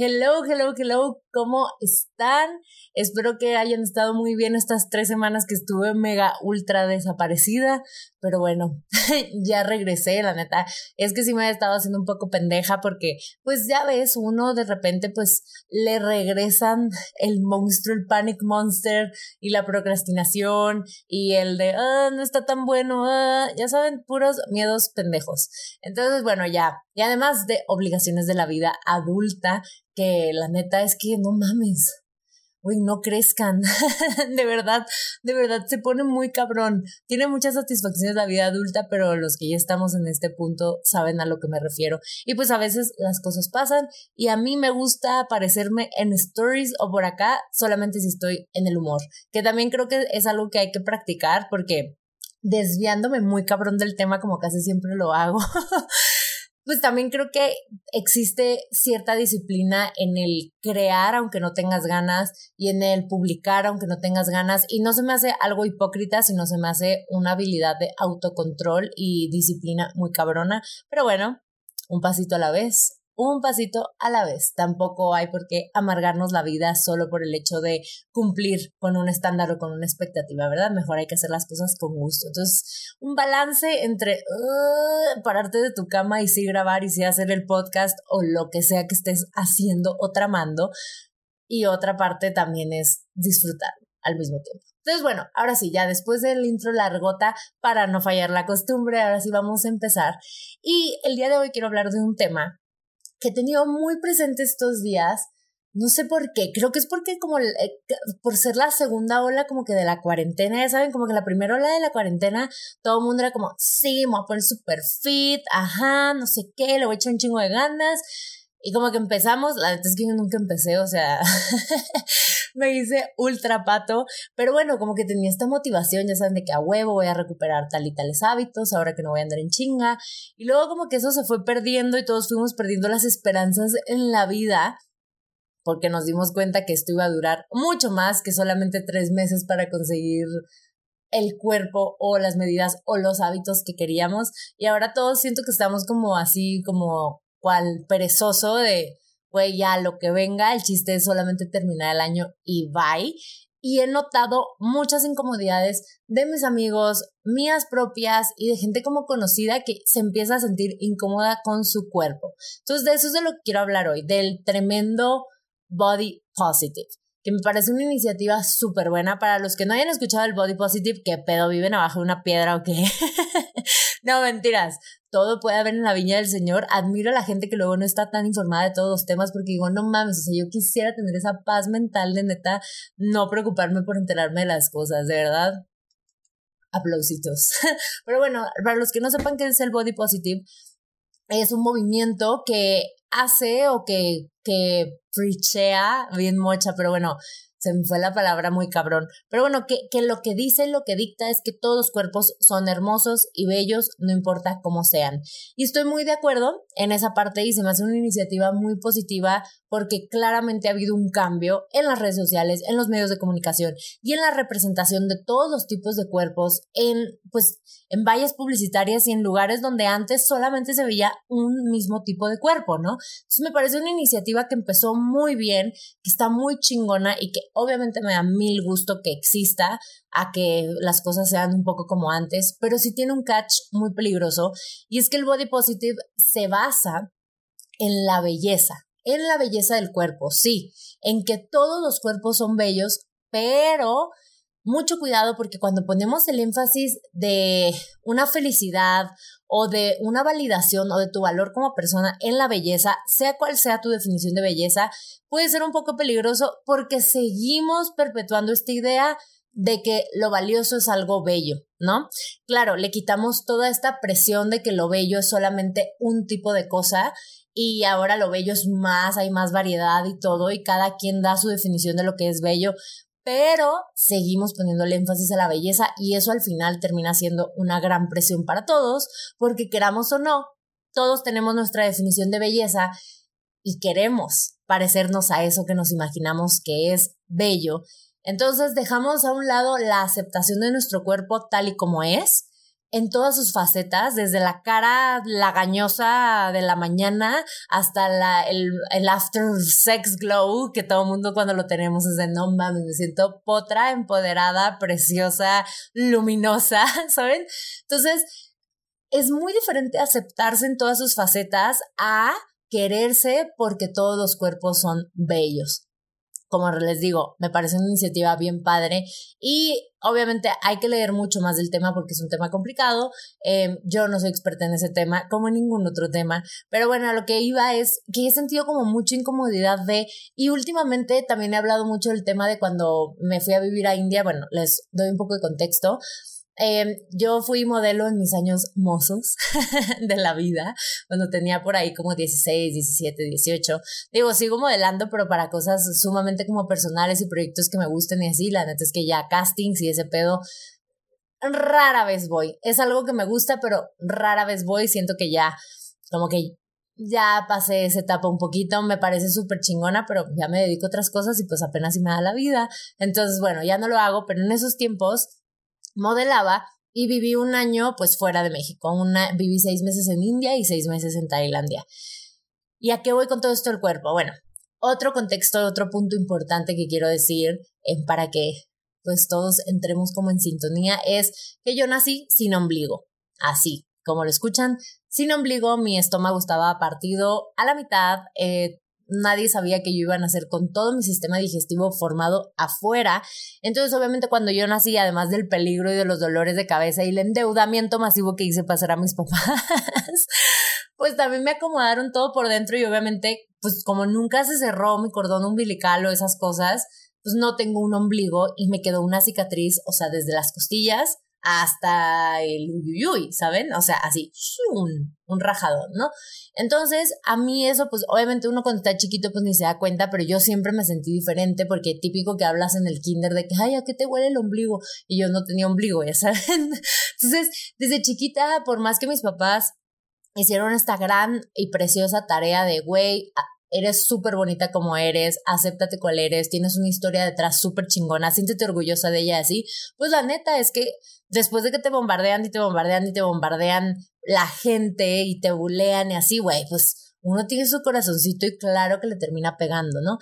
Hello, hello, hello, ¿cómo están? Espero que hayan estado muy bien estas tres semanas que estuve mega ultra desaparecida, pero bueno, ya regresé, la neta. Es que sí me he estado haciendo un poco pendeja porque, pues ya ves, uno de repente pues le regresan el monstruo, el panic monster y la procrastinación y el de, ah, no está tan bueno, ah, ya saben, puros miedos pendejos. Entonces, bueno, ya, y además de obligaciones de la vida adulta, que la neta es que no mames. Uy, no crezcan. de verdad, de verdad se pone muy cabrón. Tiene muchas satisfacciones la vida adulta, pero los que ya estamos en este punto saben a lo que me refiero. Y pues a veces las cosas pasan y a mí me gusta aparecerme en stories o por acá solamente si estoy en el humor, que también creo que es algo que hay que practicar porque desviándome muy cabrón del tema como casi siempre lo hago. pues también creo que existe cierta disciplina en el crear aunque no tengas ganas y en el publicar aunque no tengas ganas. Y no se me hace algo hipócrita, sino se me hace una habilidad de autocontrol y disciplina muy cabrona, pero bueno, un pasito a la vez, un pasito a la vez. Tampoco hay por qué amargarnos la vida solo por el hecho de cumplir con un estándar o con una expectativa, ¿verdad? Mejor hay que hacer las cosas con gusto. Entonces, un balance entre pararte de tu cama y sí grabar y sí hacer el podcast o lo que sea que estés haciendo o tramando. Y otra parte también es disfrutar al mismo tiempo. Entonces, bueno, ahora sí, ya después del intro largota, para no fallar la costumbre, ahora sí vamos a empezar. Y el día de hoy quiero hablar de un tema que he tenido muy presente estos días. No sé por qué, creo que es porque como eh, por ser la segunda ola como que de la cuarentena, ya saben, como que la primera ola de la cuarentena, todo el mundo era como, sí, me voy a poner super fit, ajá, no sé qué, le voy a echar un chingo de ganas. Y como que empezamos, la verdad es que yo nunca empecé, o sea, me hice ultra pato, pero bueno, como que tenía esta motivación, ya saben, de que a huevo voy a recuperar tal y tales hábitos, ahora que no voy a andar en chinga. Y luego como que eso se fue perdiendo y todos fuimos perdiendo las esperanzas en la vida, porque nos dimos cuenta que esto iba a durar mucho más que solamente tres meses para conseguir el cuerpo o las medidas o los hábitos que queríamos. Y ahora todos siento que estamos como así, como cual perezoso de güey, ya lo que venga, el chiste es solamente terminar el año y bye. Y he notado muchas incomodidades de mis amigos, mías propias y de gente como conocida que se empieza a sentir incómoda con su cuerpo. Entonces, de eso es de lo que quiero hablar hoy, del tremendo body positive que me parece una iniciativa súper buena para los que no hayan escuchado el Body Positive, que pedo viven abajo de una piedra o qué. no, mentiras todo puede haber en la viña del Señor. Admiro a la gente que luego no está tan informada de todos los temas porque digo, no mames, o sea, yo quisiera tener esa paz mental de neta no preocuparme por enterarme de las cosas, de verdad. Aplausitos. Pero bueno, para los que no sepan qué es el body positive, es un movimiento que hace o que, que preachea, bien mocha, pero bueno, se me fue la palabra muy cabrón. Pero bueno, que, que lo que dice, lo que dicta es que todos los cuerpos son hermosos y bellos, no importa cómo sean. Y estoy muy de acuerdo en esa parte y se me hace una iniciativa muy positiva porque claramente ha habido un cambio en las redes sociales, en los medios de comunicación y en la representación de todos los tipos de cuerpos en, pues, en vallas publicitarias y en lugares donde antes solamente se veía un mismo tipo de cuerpo, ¿no? Entonces me parece una iniciativa que empezó muy bien, que está muy chingona y que obviamente me da mil gusto que exista a que las cosas sean un poco como antes, pero sí tiene un catch muy peligroso y es que el body positive se basa en la belleza, en la belleza del cuerpo, sí, en que todos los cuerpos son bellos, pero mucho cuidado porque cuando ponemos el énfasis de una felicidad o de una validación o de tu valor como persona en la belleza, sea cual sea tu definición de belleza, puede ser un poco peligroso porque seguimos perpetuando esta idea de que lo valioso es algo bello, ¿no? Claro, le quitamos toda esta presión de que lo bello es solamente un tipo de cosa y ahora lo bello es más, hay más variedad y todo, y cada quien da su definición de lo que es bello, pero seguimos poniendo el énfasis a la belleza y eso al final termina siendo una gran presión para todos, porque queramos o no, todos tenemos nuestra definición de belleza y queremos parecernos a eso que nos imaginamos que es bello. Entonces dejamos a un lado la aceptación de nuestro cuerpo tal y como es en todas sus facetas, desde la cara lagañosa de la mañana hasta la, el, el after sex glow que todo mundo cuando lo tenemos es de no mames, me siento potra, empoderada, preciosa, luminosa, ¿saben? Entonces, es muy diferente aceptarse en todas sus facetas a quererse porque todos los cuerpos son bellos como les digo, me parece una iniciativa bien padre y obviamente hay que leer mucho más del tema porque es un tema complicado. Em, yo no soy experta en ese tema como en ningún otro tema, pero bueno, lo que iba es que he sentido como mucha incomodidad de, y últimamente también he hablado mucho del tema de cuando me fui a vivir a India, bueno, les doy un poco de contexto. Em, yo fui modelo en mis años mozos de la vida, cuando tenía por ahí como 16, 17, 18. Digo, sigo modelando, pero para cosas sumamente como personales y proyectos que me gusten y así. La neta es que ya castings y ese pedo, rara vez voy. Es algo que me gusta, pero rara vez voy. Siento que ya, como que ya pasé esa etapa un poquito, me parece súper chingona, pero ya me dedico a otras cosas y pues apenas si me da la vida. Entonces, bueno, ya no lo hago, pero en esos tiempos modelaba y viví un año pues fuera de México. Una, viví seis meses en India y seis meses en Tailandia. ¿Y a qué voy con todo esto del cuerpo? Bueno, otro contexto, otro punto importante que quiero decir eh, para que pues todos entremos como en sintonía es que yo nací sin ombligo, así como lo escuchan, sin ombligo, mi estómago estaba partido a la mitad, eh, nadie sabía que yo iba a nacer con todo mi sistema digestivo formado afuera. Entonces, obviamente, cuando yo nací, además del peligro y de los dolores de cabeza y el endeudamiento masivo que hice pasar a mis papás, pues también me acomodaron todo por dentro y obviamente, pues como nunca se cerró mi cordón umbilical o esas cosas, pues no tengo un ombligo y me quedó una cicatriz, o sea, desde las costillas hasta el uyuyuy, ¿saben? O sea, así, un, un rajadón, ¿no? Entonces, a mí eso, pues obviamente uno cuando está chiquito, pues ni se da cuenta, pero yo siempre me sentí diferente porque típico que hablas en el kinder de que, ay, ¿a qué te huele el ombligo? Y yo no tenía ombligo, ya saben. Entonces, desde chiquita, por más que mis papás hicieron esta gran y preciosa tarea de, güey, eres súper bonita como eres, acéptate cual eres, tienes una historia detrás súper chingona, siéntete orgullosa de ella así, pues la neta es que después de que te bombardean y te bombardean y te bombardean la gente y te bulean y así, güey, pues uno tiene su corazoncito y claro que le termina pegando, ¿no?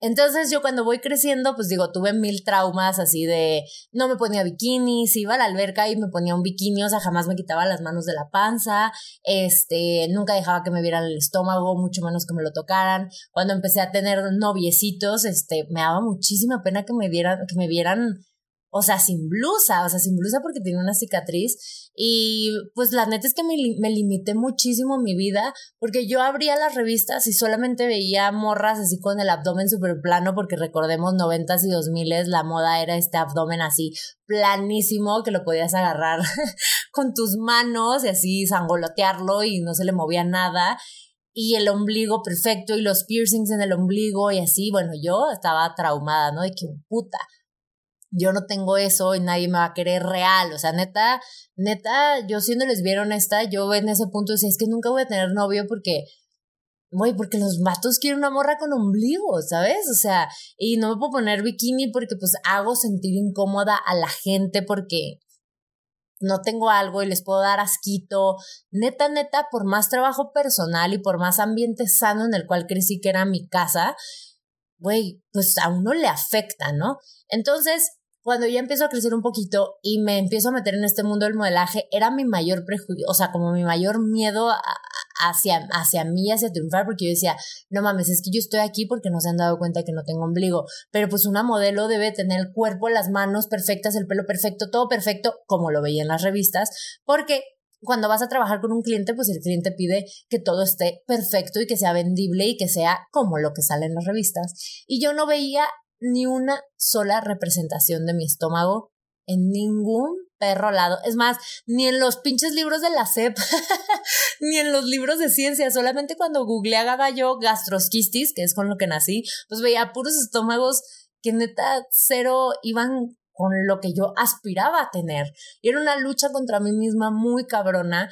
Entonces yo cuando voy creciendo, pues digo, tuve mil traumas así de no me ponía bikinis, iba a la alberca y me ponía un bikini, o sea, jamás me quitaba las manos de la panza, este, nunca dejaba que me vieran el estómago, mucho menos que me lo tocaran. Cuando empecé a tener noviecitos, este, me daba muchísima pena que me vieran, que me vieran o sea, sin blusa, o sea, sin blusa porque tiene una cicatriz. Y pues la neta es que me, me limité muchísimo mi vida porque yo abría las revistas y solamente veía morras así con el abdomen súper plano porque recordemos noventas y dos miles la moda era este abdomen así planísimo que lo podías agarrar con tus manos y así sangolotearlo y no se le movía nada y el ombligo perfecto y los piercings en el ombligo y así, bueno, yo estaba traumada, ¿no? De que puta, yo no tengo eso y nadie me va a querer real. O sea, neta, neta, yo siendo lesbiana honesta, yo en ese punto decía, es que nunca voy a tener novio porque, güey, porque los matos quieren una morra con ombligo, ¿sabes? O sea, y no me puedo poner bikini porque pues hago sentir incómoda a la gente porque no tengo algo y les puedo dar asquito. Neta, neta, por más trabajo personal y por más ambiente sano en el cual crecí que era mi casa, güey, pues a uno le afecta, ¿no? Entonces, cuando ya empiezo a crecer un poquito y me empiezo a meter en este mundo del modelaje, era mi mayor prejuicio, o sea, como mi mayor miedo hacia, hacia mí, hacia triunfar, porque yo decía, no mames, es que yo estoy aquí porque no se han dado cuenta que no tengo ombligo, pero pues una modelo debe tener el cuerpo, las manos perfectas, el pelo perfecto, todo perfecto, como lo veía en las revistas, porque cuando vas a trabajar con un cliente, pues el cliente pide que todo esté perfecto y que sea vendible y que sea como lo que sale en las revistas. Y yo no veía ni una sola representación de mi estómago en ningún perro lado. Es más, ni en los pinches libros de la SEP, ni en los libros de ciencia. Solamente cuando googleaba yo gastrosquistis, que es con lo que nací, pues veía puros estómagos que neta cero iban con lo que yo aspiraba a tener. Y era una lucha contra mí misma muy cabrona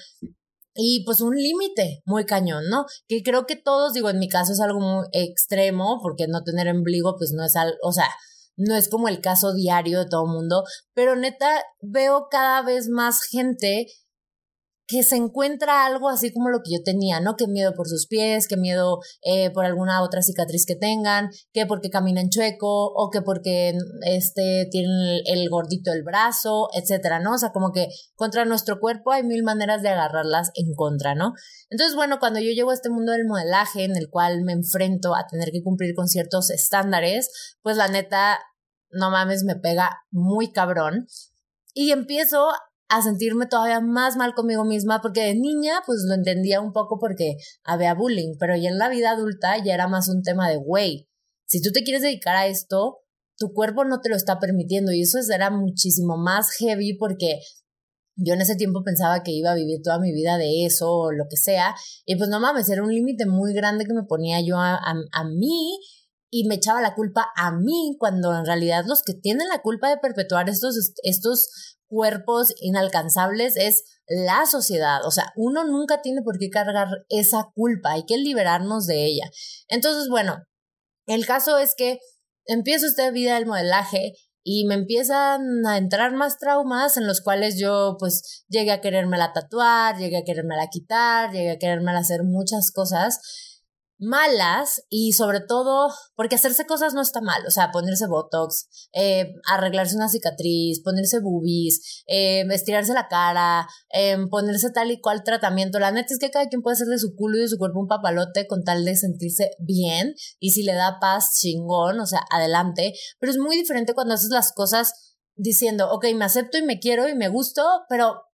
y pues un límite muy cañón, ¿no? Que creo que todos, digo, en mi caso es algo muy extremo, porque no tener ombligo, pues no es algo, o sea, no es como el caso diario de todo mundo, pero neta veo cada vez más gente que se encuentra algo así como lo que yo tenía, ¿no? Que miedo por sus pies, que miedo eh, por alguna otra cicatriz que tengan, que porque caminan chueco o que porque este tienen el, gordito del brazo, etcétera, ¿no? O sea, como que contra nuestro cuerpo hay mil maneras de agarrarlas en contra, ¿no? Entonces, bueno, cuando yo llego a este mundo del modelaje en el cual me enfrento a tener que cumplir con ciertos estándares, pues la neta, no mames, me pega muy cabrón. Y empiezo a sentirme todavía más mal conmigo misma, porque de niña pues lo entendía un poco porque había bullying, pero ya en la vida adulta ya era más un tema de, güey, si tú te quieres dedicar a esto, tu cuerpo no te lo está permitiendo y eso era muchísimo más heavy porque yo en ese tiempo pensaba que iba a vivir toda mi vida de eso o lo que sea y pues no mames, era un límite muy grande que me ponía yo a, a, a mí y me echaba la culpa a mí cuando en realidad los que tienen la culpa de perpetuar estos, estos cuerpos inalcanzables es la sociedad. O sea, uno nunca tiene por qué cargar esa culpa, hay que liberarnos de ella. Entonces, bueno, el caso es que empiezo esta vida del modelaje y me empiezan a entrar más traumas en los cuales yo pues llegué a querérmela tatuar, llegué a querérmela quitar, llegué a querérmela hacer muchas cosas malas y sobre todo porque hacerse cosas no está mal, o sea, ponerse botox, eh, arreglarse una cicatriz, ponerse boobies, eh, estirarse la cara, eh, ponerse tal y cual tratamiento. La neta es que cada quien puede hacer de su culo y de su cuerpo un papalote con tal de sentirse bien y si le da paz, chingón, o sea, adelante. Pero es muy diferente cuando haces las cosas diciendo, ok, me acepto y me quiero y me gusto, pero...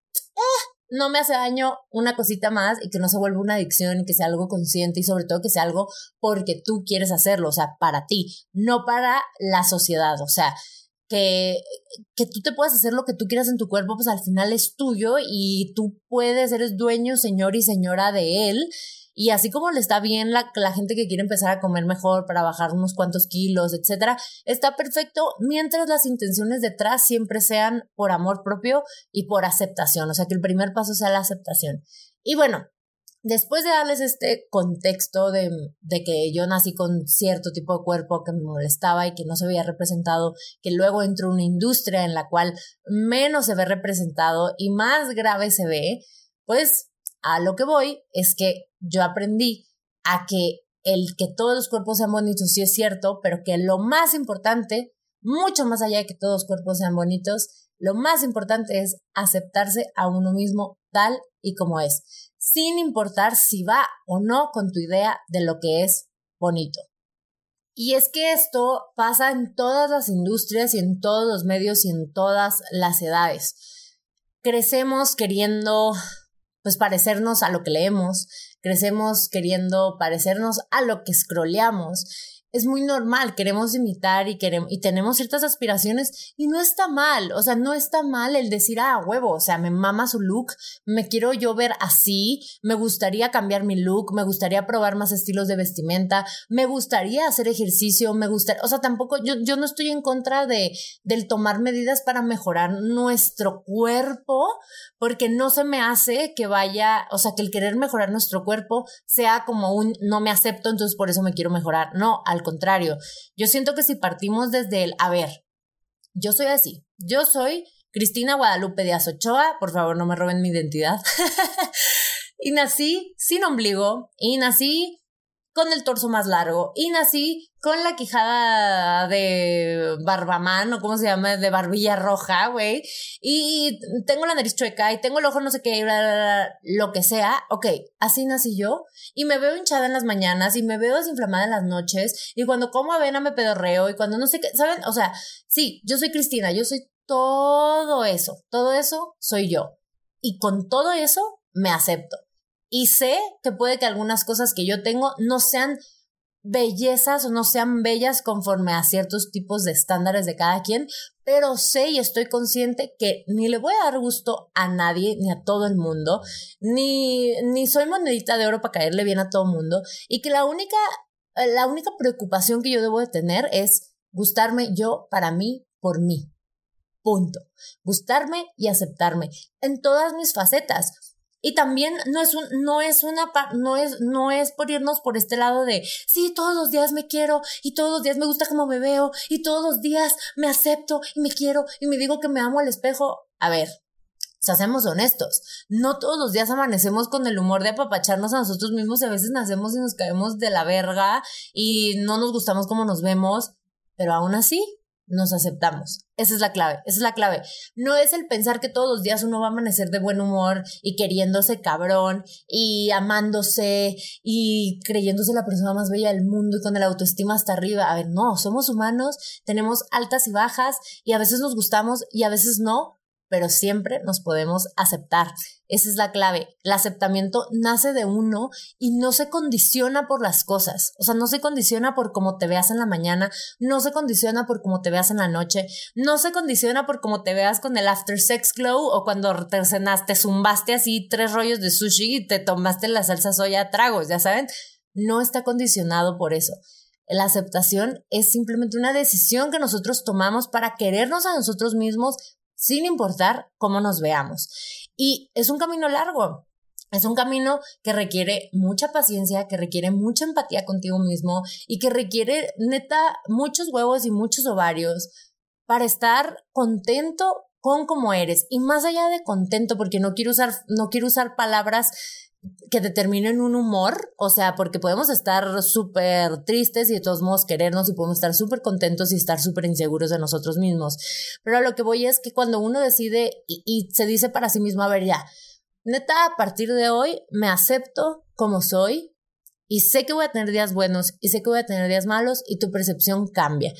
No me hace daño una cosita más y que no se vuelva una adicción y que sea algo consciente y sobre todo que sea algo porque tú quieres hacerlo, o sea, para ti, no para la sociedad, o sea, que, que tú te puedas hacer lo que tú quieras en tu cuerpo, pues al final es tuyo y tú puedes, eres dueño, señor y señora de él y así como le está bien la, la gente que quiere empezar a comer mejor para bajar unos cuantos kilos, etcétera, está perfecto mientras las intenciones detrás siempre sean por amor propio y por aceptación. O sea, que el primer paso sea la aceptación. Y bueno, después de darles este contexto de, de, que yo nací con cierto tipo de cuerpo que me molestaba y que no se veía representado, que luego entró una industria en la cual menos se ve representado y más grave se ve, pues a lo que voy es que yo aprendí a que el que todos los cuerpos sean bonitos sí es cierto, pero que lo más importante, mucho más allá de que todos los cuerpos sean bonitos, lo más importante es aceptarse a uno mismo tal y como es, sin importar si va o no con tu idea de lo que es bonito. Y es que esto pasa en todas las industrias y en todos los medios y en todas las edades. Crecemos queriendo pues parecernos a lo que leemos, crecemos queriendo parecernos a lo que scrolleamos es muy normal, queremos imitar y queremos y tenemos ciertas aspiraciones y no está mal, o sea, no está mal el decir, ah, huevo, o sea, me mama su look, me quiero yo ver así, me gustaría cambiar mi look, me gustaría probar más estilos de vestimenta, me gustaría hacer ejercicio, me gustaría, o sea, tampoco yo, yo no estoy en contra de del tomar medidas para mejorar nuestro cuerpo, porque no se me hace que vaya, o sea, que el querer mejorar nuestro cuerpo sea como un no me acepto, entonces por eso me quiero mejorar. No, al contrario, yo siento que si partimos desde el, a ver, yo soy así, yo soy Cristina Guadalupe Díaz Ochoa, por favor no me roben mi identidad, y nací sin ombligo, y nací con el torso más largo y nací con la quijada de barbamán o cómo se llama, de barbilla roja, güey, y tengo la nariz chueca y tengo el ojo no sé qué, lo que sea, ok, así nací yo y me veo hinchada en las mañanas y me veo desinflamada en las noches y cuando como avena me pedorreo y cuando no sé qué, ¿saben? O sea, sí, yo soy Cristina, yo soy todo eso, todo eso soy yo. Y con todo eso me acepto. Y sé que puede que algunas cosas que yo tengo no sean bellezas o no sean bellas conforme a ciertos tipos de estándares de cada quien, pero sé y estoy consciente que ni le voy a dar gusto a nadie, ni a todo el mundo, ni, ni soy monedita de oro para caerle bien a todo el mundo, y que la única, la única preocupación que yo debo de tener es gustarme yo para mí, por mí. Punto. Gustarme y aceptarme en todas mis facetas Y también no es un, no es una, no es, no es por irnos por este lado de, sí, todos los días me quiero y todos los días me gusta como me veo y todos los días me acepto y me quiero y me digo que me amo al espejo. A ver, o seamos honestos, no todos los días amanecemos con el humor de apapacharnos a nosotros mismos y a veces nacemos y nos caemos de la verga y no nos gustamos como nos vemos, pero aún así nos aceptamos. Esa es la clave, esa es la clave. No es el pensar que todos los días uno va a amanecer de buen humor y queriéndose cabrón y amándose y creyéndose la persona más bella del mundo y con el autoestima hasta arriba. A ver, no, somos humanos, tenemos altas y bajas y a veces nos gustamos y a veces no, pero siempre nos podemos aceptar. Esa es la clave. El aceptamiento nace de uno y no se condiciona por las cosas. O sea, no se condiciona por cómo te veas en la mañana, no se condiciona por cómo te veas en la noche, no se condiciona por cómo te veas con el after sex glow o cuando te cenaste, zumbaste así tres rollos de sushi y te tomaste la salsa soya a tragos, ya saben. No está condicionado por eso. La aceptación es simplemente una decisión que nosotros tomamos para querernos a nosotros mismos sin importar cómo nos veamos. Y es un camino largo. Es un camino que requiere mucha paciencia, que requiere mucha empatía contigo mismo y que requiere neta muchos huevos y muchos ovarios para estar contento con cómo eres. Y más allá de contento, porque no quiero usar, no quiero usar palabras que determinen un humor, o sea, porque podemos estar súper tristes y de todos modos querernos y podemos estar súper contentos y estar súper inseguros de nosotros mismos. Pero lo que voy es que cuando uno decide y, y, se dice para sí mismo, a ver, ya, neta, a partir de hoy me acepto como soy y sé que voy a tener días buenos y sé que voy a tener días malos y tu percepción cambia.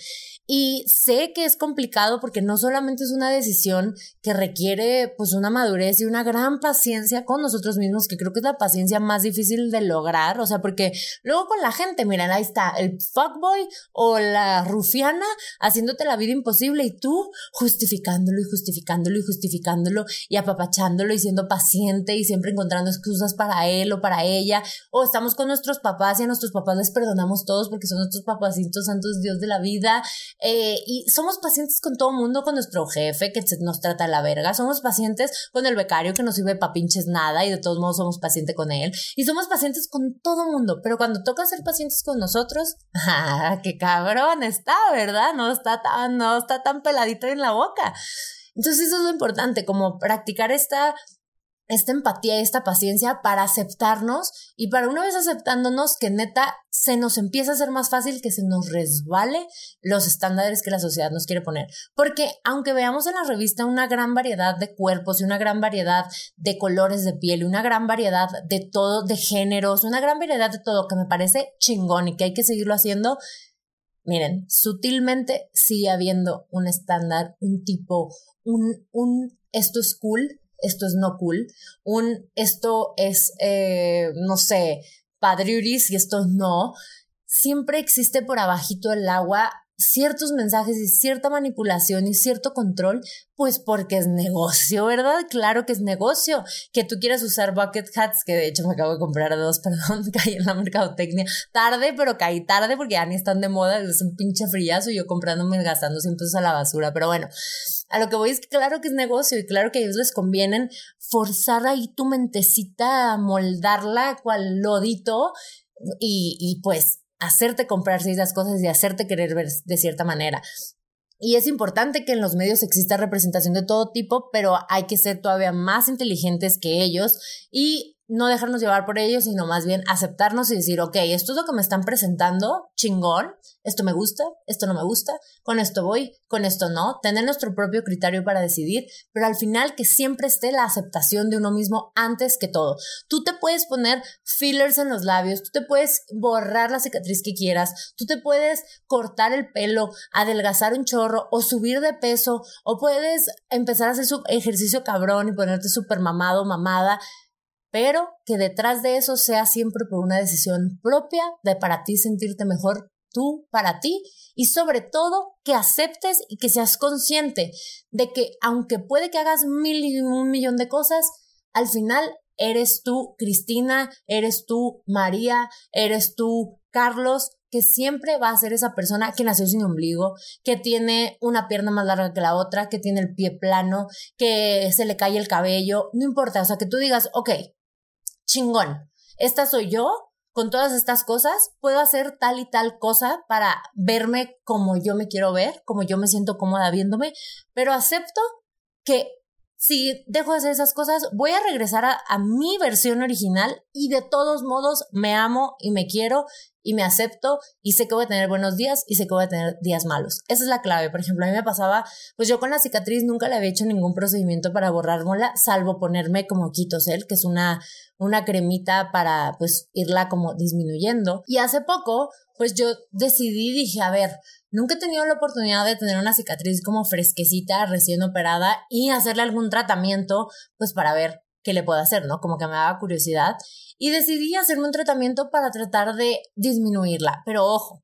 Y sé que es complicado porque no solamente es una decisión que requiere pues una madurez y una gran paciencia con nosotros mismos, que creo que es la paciencia más difícil de lograr, o sea, porque luego con la gente, miren, ahí está el fuckboy o la rufiana haciéndote la vida imposible y tú justificándolo y justificándolo y justificándolo y apapachándolo y siendo paciente y siempre encontrando excusas para él o para ella, o estamos con nuestros papás y a nuestros papás les perdonamos todos porque son nuestros papacitos santos Dios de la vida eh, y somos pacientes con todo mundo, con nuestro jefe que nos trata la verga, somos pacientes con el becario que no sirve pa' pinches nada y de todos modos somos pacientes con él, y somos pacientes con todo mundo, pero cuando toca ser pacientes con nosotros, ¡ah, qué cabrón está, ¿verdad? No está tan, no está tan peladito en la boca. Entonces eso es lo importante, como practicar esta esta empatía y esta paciencia para aceptarnos y para una vez aceptándonos que neta se nos empieza a hacer más fácil que se nos resbale los estándares que la sociedad nos quiere poner. Porque aunque veamos en la revista una gran variedad de cuerpos y una gran variedad de colores de piel y una gran variedad de todo, de géneros, una gran variedad de todo que me parece chingón y que hay que seguirlo haciendo, miren, sutilmente sigue habiendo un estándar, un tipo, un, un, esto es cool esto es no cool, un esto es, eh, no sé, padriuris y esto no, siempre existe por abajito del agua ciertos mensajes y cierta manipulación y cierto control, pues porque es negocio, ¿verdad? Claro que es negocio. Que tú quieras usar bucket hats, que de hecho me acabo de comprar dos, perdón, caí en la mercadotecnia tarde, pero caí tarde porque ya ni están de moda, es un pinche frillazo y yo comprándome gastando 100 pesos a la basura, pero bueno, a lo que voy es que claro que es negocio y claro que a ellos les convienen forzar ahí tu mentecita, moldarla cual lodito y, y pues hacerte comprar ciertas cosas y hacerte querer ver de cierta manera. Y es importante que en los medios exista representación de todo tipo, pero hay que ser todavía más inteligentes que ellos y no dejarnos llevar por ellos, sino más bien aceptarnos y decir, ok, esto es lo que me están presentando, chingón, esto me gusta, esto no me gusta, con esto voy, con esto no, tener nuestro propio criterio para decidir, pero al final que siempre esté la aceptación de uno mismo antes que todo. Tú te puedes poner fillers en los labios, tú te puedes borrar la cicatriz que quieras, tú te puedes cortar el pelo, adelgazar un chorro o subir de peso, o puedes empezar a hacer su ejercicio cabrón y ponerte súper mamado, mamada, pero que detrás de eso sea siempre por una decisión propia de para ti sentirte mejor tú para ti y sobre todo que aceptes y que seas consciente de que aunque puede que hagas mil y un millón de cosas, al final eres tú Cristina, eres tú María, eres tú Carlos, que siempre va a ser esa persona que nació sin ombligo, que tiene una pierna más larga que la otra, que tiene el pie plano, que se le cae el cabello, no importa, o sea, que tú digas, ok, chingón, esta soy yo, con todas estas cosas, puedo hacer tal y tal cosa para verme como yo me quiero ver, como yo me siento cómoda viéndome, pero acepto que si dejo de hacer esas cosas, voy a regresar a, mi versión original y de todos modos me amo y me quiero y me acepto y sé que voy a tener buenos días y sé que voy a tener días malos. Esa es la clave. Por ejemplo, a mí me pasaba, pues yo con la cicatriz nunca le había hecho ningún procedimiento para borrármela, salvo ponerme como Quitosel, que es una, una cremita para pues irla como disminuyendo. Y hace poco, pues yo decidí, dije, a ver, Nunca he tenido la oportunidad de tener una cicatriz como fresquecita, recién operada y hacerle algún tratamiento, pues para ver qué le puedo hacer, ¿no? Como que me daba curiosidad. Y decidí hacerme un tratamiento para tratar de disminuirla. Pero ojo,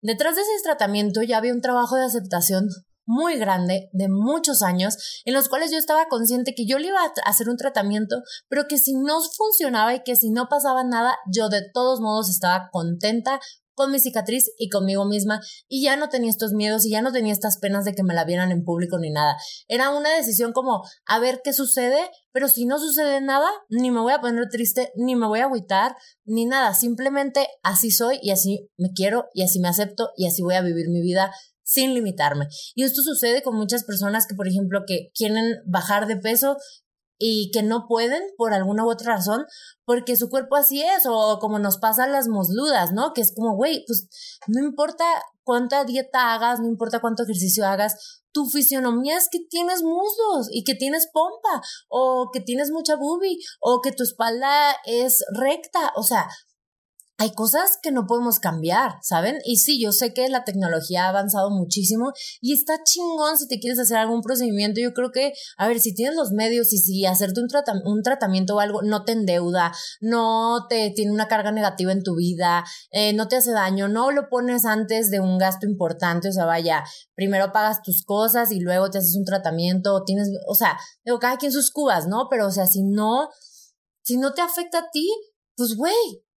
detrás de ese tratamiento ya había un trabajo de aceptación muy grande de muchos años en los cuales yo estaba consciente que yo le iba a hacer un tratamiento, pero que si no funcionaba y que si no pasaba nada, yo de todos modos estaba contenta con mi cicatriz y conmigo misma y ya no tenía estos miedos y ya no tenía estas penas de que me la vieran en público ni nada. Era una decisión como a ver qué sucede, pero si no sucede nada, ni me voy a poner triste, ni me voy a agüitar, ni nada. Simplemente así soy y así me quiero y así me acepto y así voy a vivir mi vida sin limitarme. Y esto sucede con muchas personas que, por ejemplo, que quieren bajar de peso y que no pueden por alguna u otra razón, porque su cuerpo así es, o como nos pasa las mosludas, ¿no? Que es como, güey, pues no importa cuánta dieta hagas, no importa cuánto ejercicio hagas, tu fisionomía es que tienes muslos y que tienes pompa, o que tienes mucha boobie, o que tu espalda es recta, o sea, hay cosas que no podemos cambiar, ¿saben? Y sí, yo sé que la tecnología ha avanzado muchísimo y está chingón si te quieres hacer algún procedimiento. Yo creo que, a ver, si tienes los medios y si hacerte un, un tratamiento o algo no te endeuda, no te tiene una carga negativa en tu vida, eh, no te hace daño, no lo pones antes de un gasto importante, o sea, vaya, primero pagas tus cosas y luego te haces un tratamiento, o tienes, o sea, digo, cada quien sus cubas, ¿no? Pero, o sea, si no, si no te afecta a ti, pues, güey,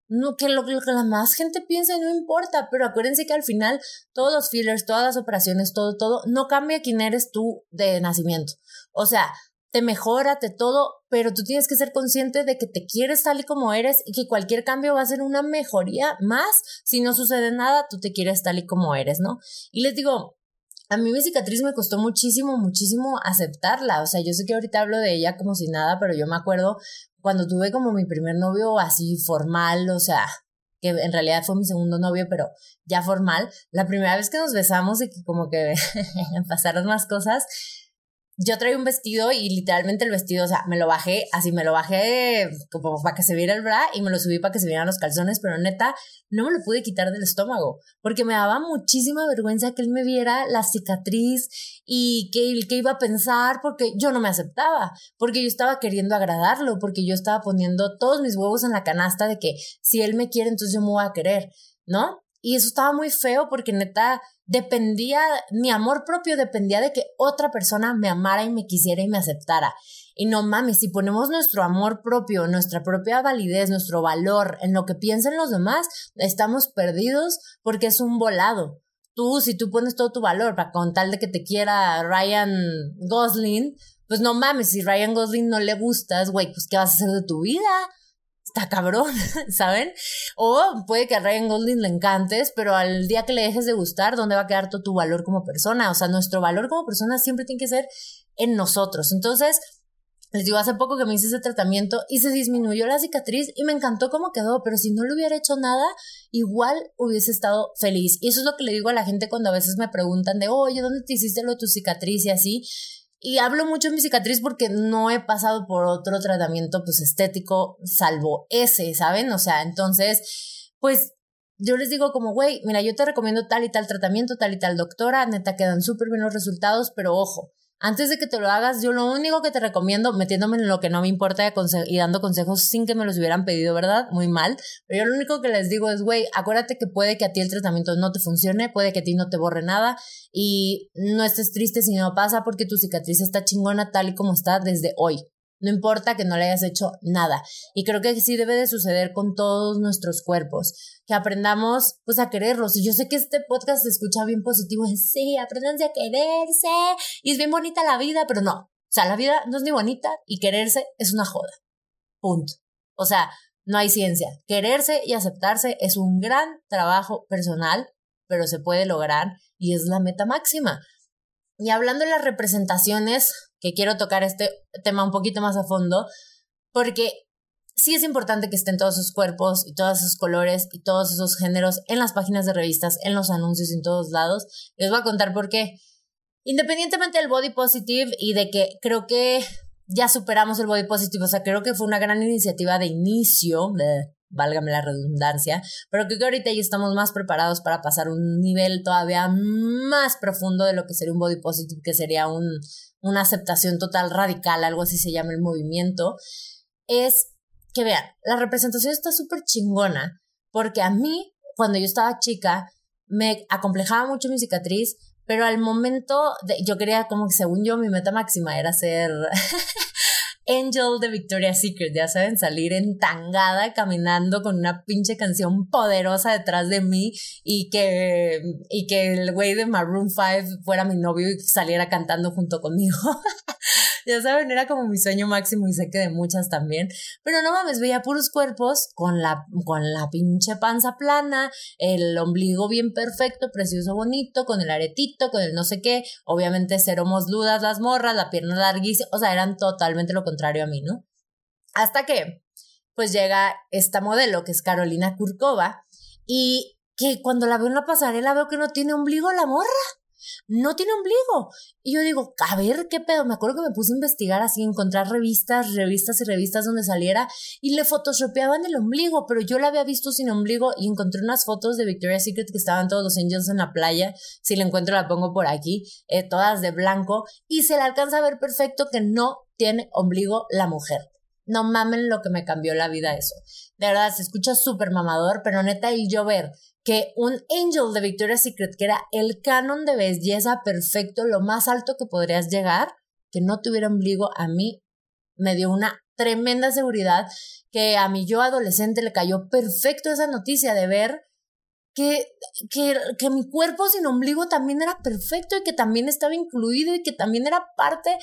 no, que lo, que la más gente piense no importa, pero acuérdense que al final todos los fillers, todas las operaciones, todo, todo, no cambia quién eres tú de nacimiento. O sea, te mejora, te todo, pero tú tienes que ser consciente de que te quieres tal y como eres y que cualquier cambio va a ser una mejoría más. Si no sucede nada, tú te quieres tal y como eres, ¿no? Y les digo, a mí mi cicatriz me costó muchísimo, muchísimo aceptarla. O sea, yo sé que ahorita hablo de ella como si nada, pero yo me acuerdo cuando tuve como mi primer novio así formal, o sea, que en realidad fue mi segundo novio, pero ya formal, la primera vez que nos besamos y que como que pasaron más cosas, yo traía un vestido y literalmente el vestido, o sea, me lo bajé, así me lo bajé como para que se viera el bra y me lo subí para que se vieran los calzones, pero neta, no me lo pude quitar del estómago, porque me daba muchísima vergüenza que él me viera la cicatriz y que, que iba a pensar, porque yo no me aceptaba, porque yo estaba queriendo agradarlo, porque yo estaba poniendo todos mis huevos en la canasta de que si él me quiere, entonces yo me voy a querer, ¿no? Y eso estaba muy feo porque neta dependía, mi amor propio dependía de que otra persona me amara y me quisiera y me aceptara. Y no mames, si ponemos nuestro amor propio, nuestra propia validez, nuestro valor en lo que piensen los demás, estamos perdidos porque es un volado. Tú, si tú pones todo tu valor para con tal de que te quiera Ryan Gosling, pues no mames, si Ryan Gosling no le gustas, güey, pues ¿qué vas a hacer de tu vida? Está cabrón, ¿saben? O puede que a Ryan Golding le encantes, pero al día que le dejes de gustar, ¿dónde va a quedar todo tu valor como persona? O sea, nuestro valor como persona siempre tiene que ser en nosotros. Entonces, les hace poco que me hice ese tratamiento y se disminuyó la cicatriz y me encantó cómo quedó, pero si no le hubiera hecho nada, igual hubiese estado feliz. Y eso es lo que le digo a la gente cuando a veces me preguntan de, oye, ¿dónde te hiciste lo de tu cicatriz y así? Y hablo mucho de mi cicatriz porque no he pasado por otro tratamiento pues estético salvo ese, ¿saben? O sea, entonces, pues yo les digo como, güey, mira, yo te recomiendo tal y tal tratamiento, tal y tal doctora, neta quedan súper bien los resultados, pero ojo, antes de que te lo hagas, yo lo único que te recomiendo, metiéndome en lo que no me importa y dando consejos sin que me los hubieran pedido, ¿verdad? Muy mal. Pero yo lo único que les digo es, güey, acuérdate que puede que a ti el tratamiento no te funcione, puede que a ti no te borre nada y no estés triste si no pasa porque tu cicatriz está chingona tal y como está desde hoy. No importa que no le hayas hecho nada. Y creo que sí debe de suceder con todos nuestros cuerpos, que aprendamos pues a quererlos. Y yo sé que este podcast se escucha bien positivo, es sí, aprendanse a quererse y es bien bonita la vida, pero no. O sea, la vida no es ni bonita y quererse es una joda. Punto. O sea, no hay ciencia. Quererse y aceptarse es un gran trabajo personal, pero se puede lograr y es la meta máxima. Y hablando de las representaciones, que quiero tocar este tema un poquito más a fondo, porque sí es importante que estén todos sus cuerpos y todos sus colores y todos esos géneros en las páginas de revistas, en los anuncios, en todos lados. Les voy a contar por qué. Independientemente del body positive y de que creo que ya superamos el body positive, o sea, creo que fue una gran iniciativa de inicio, de, válgame la redundancia, pero creo que ahorita ya estamos más preparados para pasar un nivel todavía más profundo de lo que sería un body positive, que sería un, una aceptación total radical, algo así se llama el movimiento, es que vean, la representación está súper chingona, porque a mí, cuando yo estaba chica, me acomplejaba mucho mi cicatriz, pero al momento de, yo quería como que según yo mi meta máxima era ser Angel de Victoria's Secret, ya saben, salir entangada caminando con una pinche canción poderosa detrás de mí y que, y que el güey de Maroon 5 fuera mi novio y saliera cantando junto conmigo. ya saben, era como mi sueño máximo y sé que de muchas también. Pero no mames, veía puros cuerpos con la, con la pinche panza plana, el ombligo bien perfecto, precioso, bonito, con el aretito, con el no sé qué. Obviamente cero mosludas las morras, la pierna larguísima, o sea, eran totalmente lo contrario a mí, ¿no? Hasta que, pues llega esta modelo que es Carolina Kurkova y que cuando la veo en la pasarela veo que no tiene ombligo la morra no tiene ombligo. Y yo digo, a ver, ¿qué pedo? Me acuerdo que me puse a investigar así, encontrar revistas, revistas y revistas donde saliera y le photoshopeaban el ombligo, pero yo la había visto sin ombligo y encontré unas fotos de Victoria's Secret que estaban todos los angels en la playa. Si la encuentro la pongo por aquí, eh, todas de blanco y se le alcanza a ver perfecto que no tiene ombligo la mujer. No mamen lo que me cambió la vida eso. De verdad, se escucha súper mamador, pero neta, el yo ver que un Angel de Victoria's Secret, que era el canon de belleza perfecto, lo más alto que podrías llegar, que no tuviera ombligo, a mí me dio una tremenda seguridad que a mi yo adolescente le cayó perfecto esa noticia de ver que, que, que mi cuerpo sin ombligo también era perfecto y que también estaba incluido y que también era parte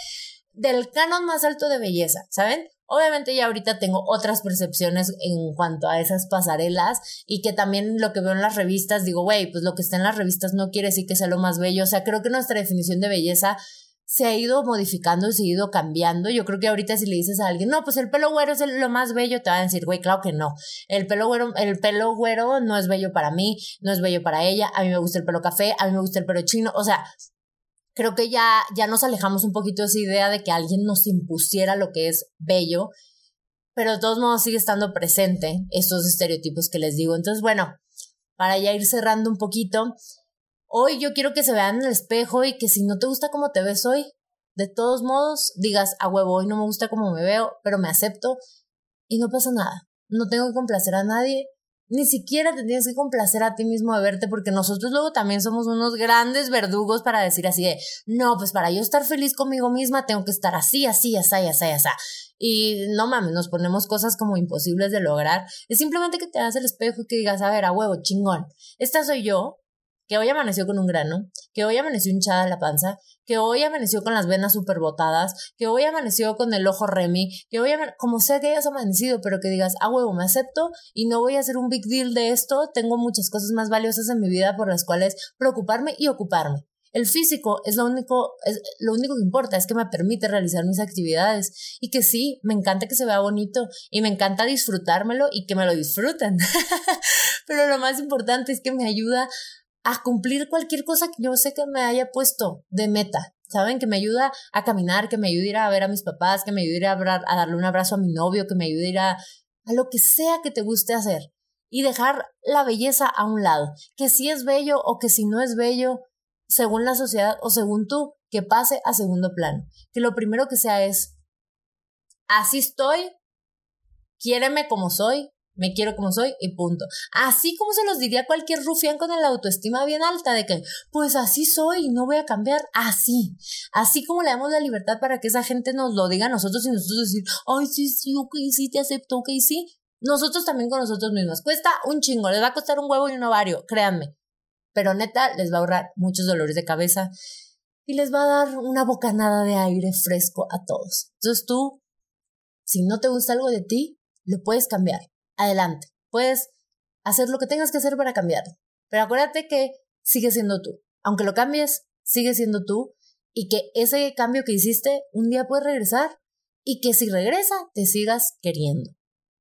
del canon más alto de belleza, ¿saben? Obviamente ya ahorita tengo otras percepciones en cuanto a esas pasarelas y que también lo que veo en las revistas, digo, güey, pues lo que está en las revistas no quiere decir que sea lo más bello. O sea, creo que nuestra definición de belleza se ha ido modificando se ha ido cambiando. Yo creo que ahorita si le dices a alguien, no, pues el pelo güero es lo más bello, te van a decir, güey, claro que no. El pelo güero, el pelo güero no es bello para mí, no es bello para ella, a mí me gusta el pelo café, a mí me gusta el pelo chino, o sea, creo que ya, ya nos alejamos un poquito de esa idea de que alguien nos impusiera lo que es bello, pero de todos modos sigue estando presente estos estereotipos que les digo. Entonces, bueno, para ya ir cerrando un poquito, hoy yo quiero que se vean en el espejo y que si no te gusta cómo te ves hoy, de todos modos digas, a huevo, hoy no me gusta cómo me veo, pero me acepto y no pasa nada. No tengo que complacer a nadie, ni siquiera te tienes que complacer a ti mismo de verte porque nosotros luego también somos unos grandes verdugos para decir así de, no, pues para yo estar feliz conmigo misma tengo que estar así, así, así, así, así. Y no mames, nos ponemos cosas como imposibles de lograr. Es simplemente que te hagas el espejo y que digas, a ver, a huevo, chingón. Esta soy yo, que hoy amaneció con un grano, que hoy amaneció hinchada la panza, que hoy amaneció con las venas super botadas, que hoy amaneció con el ojo remi, que hoy, como sea que hayas amanecido, pero que digas, ah, huevo, me acepto y no voy a hacer un big deal de esto, tengo muchas cosas más valiosas en mi vida por las cuales preocuparme y ocuparme. El físico es lo único, es, lo único que importa, es que me permite realizar mis actividades y que sí, me encanta que se vea bonito y me encanta disfrutármelo y que me lo disfruten. Pero lo más importante es que me ayuda a cumplir cualquier cosa que yo sé que me haya puesto de meta. ¿Saben? Que me ayuda a caminar, que me ayude a ir a ver a mis papás, que me ayude a, darle un abrazo a mi novio, que me ayude a ir a, a lo que sea que te guste hacer. Y dejar la belleza a un lado. Que si es bello o que si no es bello, según la sociedad o según tú, que pase a segundo plano. Que lo primero que sea es, así estoy, quiéreme como soy, me quiero como soy y punto. Así como se los diría cualquier rufián con la autoestima bien alta de que, pues así soy y no voy a cambiar, así. Así como le damos la libertad para que esa gente nos lo diga a nosotros y nosotros decir, ay, sí, sí, ok, sí, te acepto, ok, sí. Nosotros también con nosotros mismos. Cuesta un chingo, les va a costar un huevo y un ovario, créanme. Pero neta, les va a ahorrar muchos dolores de cabeza y les va a dar una bocanada de aire fresco a todos. Entonces tú, si no te gusta algo de ti, lo puedes cambiar. Adelante. Puedes hacer lo que tengas que hacer para cambiarlo. Pero acuérdate que sigue siendo tú. Aunque lo cambies, sigue siendo tú y que ese cambio que hiciste un día puede regresar y que si regresa te sigas queriendo.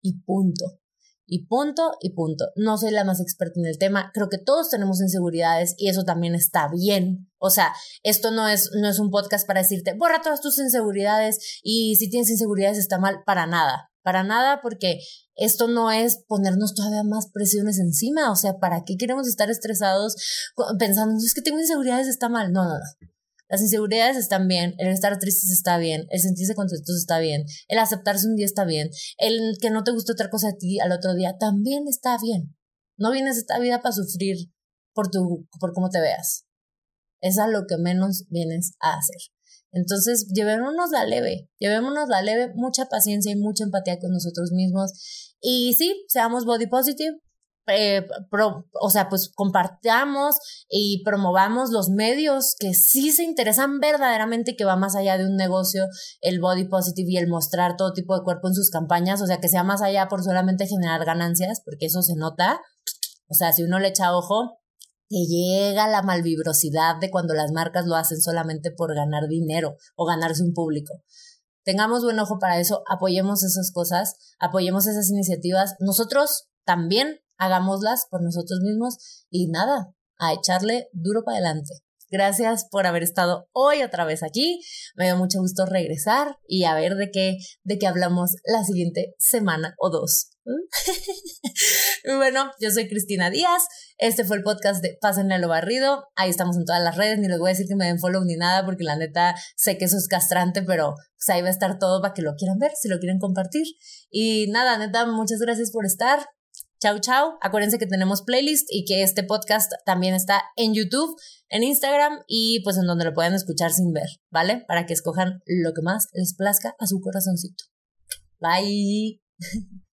Y punto. Y punto y punto. No soy la más experta en el tema. Creo que todos tenemos inseguridades y eso también está bien. O sea, esto no es, no es un podcast para decirte, borra todas tus inseguridades y si tienes inseguridades está mal. Para nada. Para nada porque esto no es ponernos todavía más presiones encima. O sea, ¿para qué queremos estar estresados pensando, es que tengo inseguridades, está mal? No, no, no. Las inseguridades están bien, el estar tristes está bien, el sentirse contentos está bien, el aceptarse un día está bien, el que no te guste otra cosa a ti al otro día también está bien. No vienes a esta vida para sufrir por tu, por cómo te veas. Es lo que menos vienes a hacer. Entonces, llevémonos la leve, llevémonos la leve, mucha paciencia y mucha empatía con nosotros mismos. Y sí, seamos body positive, eh, o sea, pues compartamos y promovamos los medios que sí se interesan verdaderamente que va más allá de un negocio, el body positive y el mostrar todo tipo de cuerpo en sus campañas, o sea, que sea más allá por solamente generar ganancias, porque eso se nota. O sea, si uno le echa ojo, que llega la malvibrosidad de cuando las marcas lo hacen solamente por ganar dinero o ganarse un público. Tengamos buen ojo para eso, apoyemos esas cosas, apoyemos esas iniciativas. Nosotros también hagámoslas por nosotros mismos y nada, a echarle duro para adelante. Gracias por haber estado hoy otra vez aquí. Me dio mucho gusto regresar y a ver de qué, de qué hablamos la siguiente semana o dos. bueno, yo soy Cristina Díaz. Este fue el podcast de Pásenle a lo barrido. Ahí estamos en todas las redes. Ni les voy a decir que me den follow ni nada porque la neta sé que eso es castrante, pero pues ahí va a estar todo para que lo quieran ver, si lo quieren compartir. Y nada, neta, muchas gracias por estar. Chau, chau. Acuérdense que tenemos playlist y que este podcast también está en YouTube, en Instagram y pues en donde lo pueden escuchar sin ver, ¿vale? Para que escojan lo que más les plazca a su corazoncito. Bye.